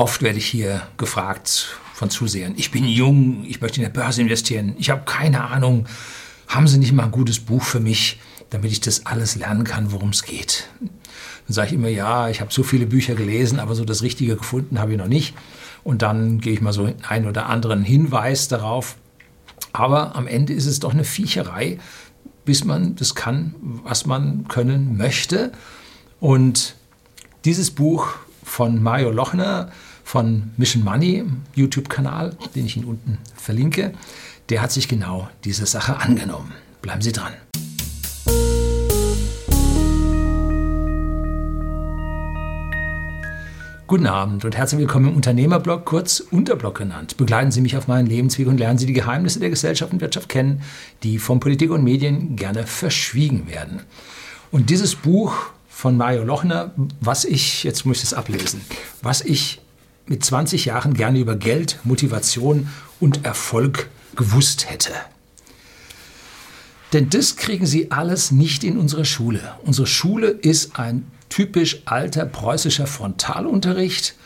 Oft werde ich hier gefragt von Zusehern, ich bin jung, ich möchte in der Börse investieren, ich habe keine Ahnung, haben Sie nicht mal ein gutes Buch für mich, damit ich das alles lernen kann, worum es geht? Dann sage ich immer, ja, ich habe so viele Bücher gelesen, aber so das Richtige gefunden habe ich noch nicht. Und dann gehe ich mal so einen oder anderen Hinweis darauf. Aber am Ende ist es doch eine Viecherei, bis man das kann, was man können möchte. Und dieses Buch von Mario Lochner von Mission Money, YouTube-Kanal, den ich Ihnen unten verlinke, der hat sich genau diese Sache angenommen. Bleiben Sie dran. Guten Abend und herzlich willkommen im Unternehmerblog, kurz Unterblog genannt. Begleiten Sie mich auf meinen Lebensweg und lernen Sie die Geheimnisse der Gesellschaft und Wirtschaft kennen, die von Politik und Medien gerne verschwiegen werden. Und dieses Buch von Mario Lochner, was ich, jetzt muss ich es ablesen, was ich mit 20 Jahren gerne über Geld, Motivation und Erfolg gewusst hätte. Denn das kriegen Sie alles nicht in unserer Schule. Unsere Schule ist ein typisch alter preußischer Frontalunterricht,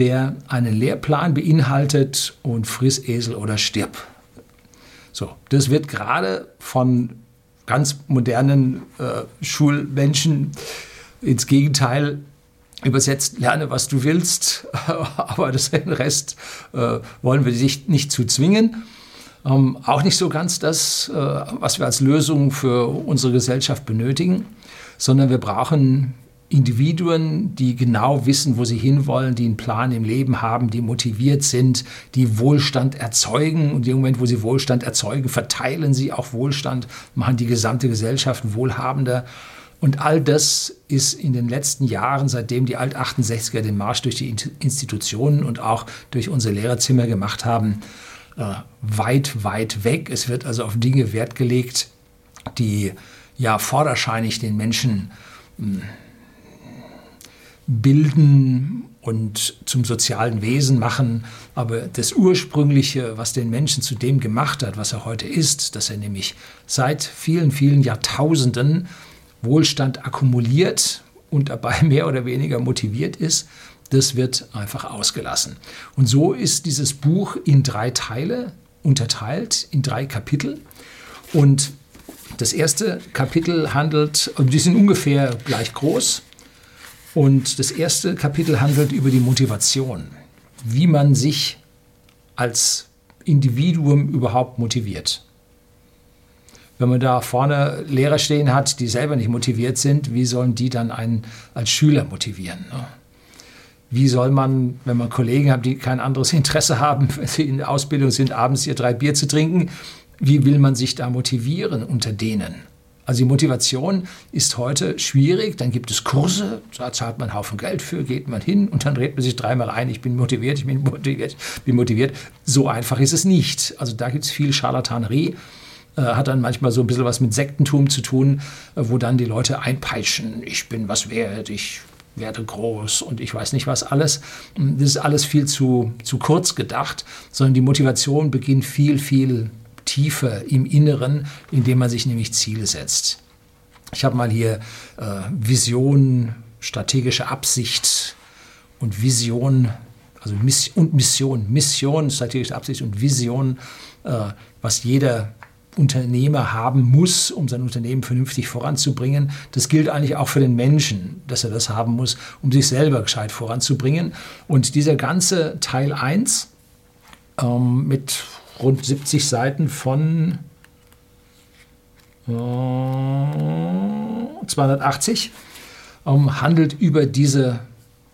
der einen Lehrplan beinhaltet und friss Esel oder stirb. So, das wird gerade von ganz modernen äh, Schulmenschen ins Gegenteil übersetzt, lerne, was du willst, aber den Rest äh, wollen wir dich nicht zu zwingen. Ähm, auch nicht so ganz das, äh, was wir als Lösung für unsere Gesellschaft benötigen, sondern wir brauchen Individuen, die genau wissen, wo sie hinwollen, die einen Plan im Leben haben, die motiviert sind, die Wohlstand erzeugen. Und im Moment, wo sie Wohlstand erzeugen, verteilen sie auch Wohlstand, machen die gesamte Gesellschaft wohlhabender. Und all das ist in den letzten Jahren, seitdem die Alt-68er den Marsch durch die Institutionen und auch durch unsere Lehrerzimmer gemacht haben, äh, weit, weit weg. Es wird also auf Dinge Wert gelegt, die ja vorderscheinig den Menschen hm, bilden und zum sozialen Wesen machen. Aber das Ursprüngliche, was den Menschen zu dem gemacht hat, was er heute ist, dass er nämlich seit vielen, vielen Jahrtausenden Wohlstand akkumuliert und dabei mehr oder weniger motiviert ist, das wird einfach ausgelassen. Und so ist dieses Buch in drei Teile unterteilt, in drei Kapitel. Und das erste Kapitel handelt, die sind ungefähr gleich groß, und das erste Kapitel handelt über die Motivation, wie man sich als Individuum überhaupt motiviert. Wenn man da vorne Lehrer stehen hat, die selber nicht motiviert sind, wie sollen die dann einen als Schüler motivieren? Ne? Wie soll man, wenn man Kollegen hat, die kein anderes Interesse haben, wenn sie in der Ausbildung sind, abends ihr drei Bier zu trinken, wie will man sich da motivieren unter denen? Also die Motivation ist heute schwierig. Dann gibt es Kurse, da zahlt man einen Haufen Geld für, geht man hin und dann redet man sich dreimal ein, ich bin motiviert, ich bin motiviert, bin motiviert. So einfach ist es nicht. Also da gibt es viel Scharlatanerie. Äh, hat dann manchmal so ein bisschen was mit Sektentum zu tun, äh, wo dann die Leute einpeitschen, ich bin was wert, ich werde groß und ich weiß nicht was alles. Das ist alles viel zu, zu kurz gedacht, sondern die Motivation beginnt viel, viel tiefer im Inneren, indem man sich nämlich Ziele setzt. Ich habe mal hier äh, Vision, strategische Absicht und Vision, also Miss und Mission, Mission, strategische Absicht und Vision, äh, was jeder Unternehmer haben muss, um sein Unternehmen vernünftig voranzubringen. Das gilt eigentlich auch für den Menschen, dass er das haben muss, um sich selber gescheit voranzubringen. Und dieser ganze Teil 1 ähm, mit rund 70 Seiten von äh, 280, ähm, handelt über diese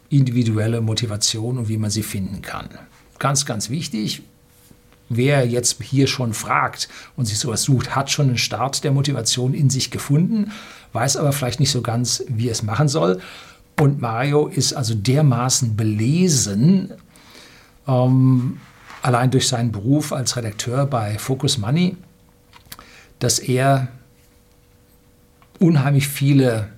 individuelle Motivation und wie man sie finden kann. Ganz, ganz wichtig. Wer jetzt hier schon fragt und sich sowas sucht, hat schon einen Start der Motivation in sich gefunden, weiß aber vielleicht nicht so ganz, wie es machen soll. Und Mario ist also dermaßen belesen, ähm, allein durch seinen Beruf als Redakteur bei Focus Money, dass er unheimlich viele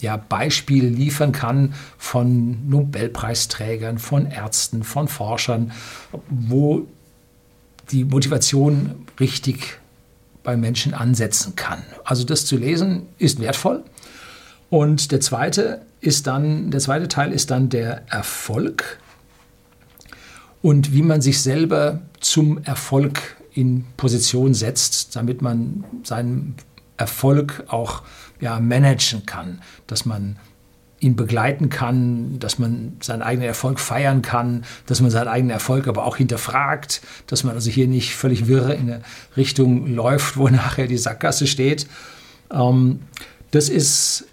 ja, Beispiele liefern kann von Nobelpreisträgern, von Ärzten, von Forschern, wo die Motivation richtig bei Menschen ansetzen kann. Also das zu lesen ist wertvoll. Und der zweite ist dann, der zweite Teil ist dann der Erfolg und wie man sich selber zum Erfolg in Position setzt, damit man seinen Erfolg auch ja, managen kann, dass man ihn begleiten kann, dass man seinen eigenen Erfolg feiern kann, dass man seinen eigenen Erfolg aber auch hinterfragt, dass man also hier nicht völlig wirre in eine Richtung läuft, wo nachher die Sackgasse steht. Ähm, das ist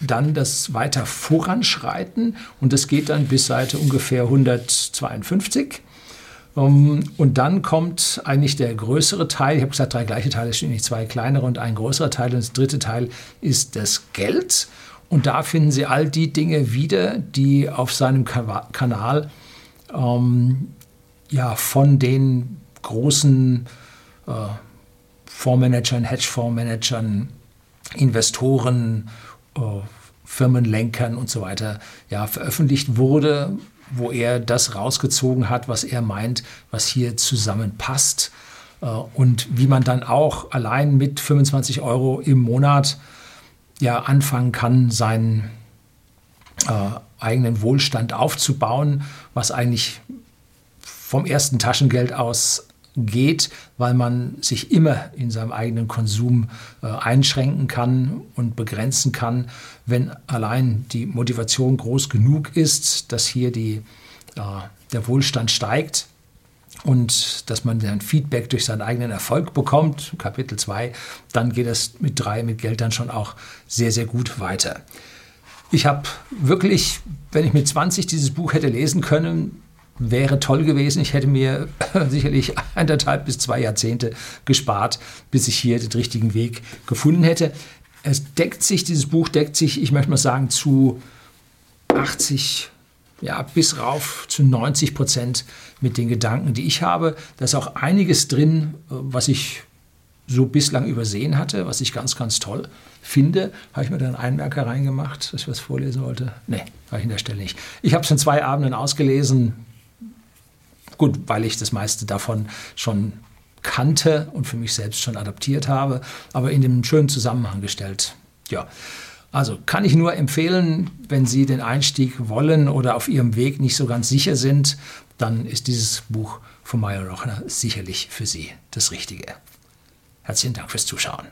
dann das weiter Voranschreiten und das geht dann bis Seite ungefähr 152. Um, und dann kommt eigentlich der größere Teil. Ich habe gesagt, drei gleiche Teile, es stehen nicht zwei kleinere und ein größerer Teil. Und das dritte Teil ist das Geld. Und da finden Sie all die Dinge wieder, die auf seinem Kanal ähm, ja, von den großen äh, Fondsmanagern, Hedgefondsmanagern, Investoren, äh, Firmenlenkern und so weiter ja, veröffentlicht wurde, wo er das rausgezogen hat, was er meint, was hier zusammenpasst. Äh, und wie man dann auch allein mit 25 Euro im Monat ja anfangen kann, seinen äh, eigenen Wohlstand aufzubauen, was eigentlich vom ersten Taschengeld aus geht, weil man sich immer in seinem eigenen Konsum äh, einschränken kann und begrenzen kann, wenn allein die Motivation groß genug ist, dass hier die, äh, der Wohlstand steigt und dass man dann Feedback durch seinen eigenen Erfolg bekommt, Kapitel 2, dann geht es mit 3, mit Geld dann schon auch sehr, sehr gut weiter. Ich habe wirklich, wenn ich mit 20 dieses Buch hätte lesen können, wäre toll gewesen. Ich hätte mir sicherlich anderthalb bis zwei Jahrzehnte gespart, bis ich hier den richtigen Weg gefunden hätte. Es deckt sich, dieses Buch deckt sich, ich möchte mal sagen, zu 80, ja, bis rauf zu 90 Prozent mit den Gedanken, die ich habe. Da ist auch einiges drin, was ich so bislang übersehen hatte, was ich ganz, ganz toll finde. Habe ich mir dann einen Einmerker reingemacht, dass ich was vorlesen wollte? Nee, habe ich an der Stelle nicht. Ich habe es in zwei Abenden ausgelesen, Gut, weil ich das meiste davon schon kannte und für mich selbst schon adaptiert habe, aber in dem schönen Zusammenhang gestellt. Ja. Also kann ich nur empfehlen, wenn Sie den Einstieg wollen oder auf Ihrem Weg nicht so ganz sicher sind, dann ist dieses Buch von Meyer Rochner sicherlich für Sie das Richtige. Herzlichen Dank fürs Zuschauen.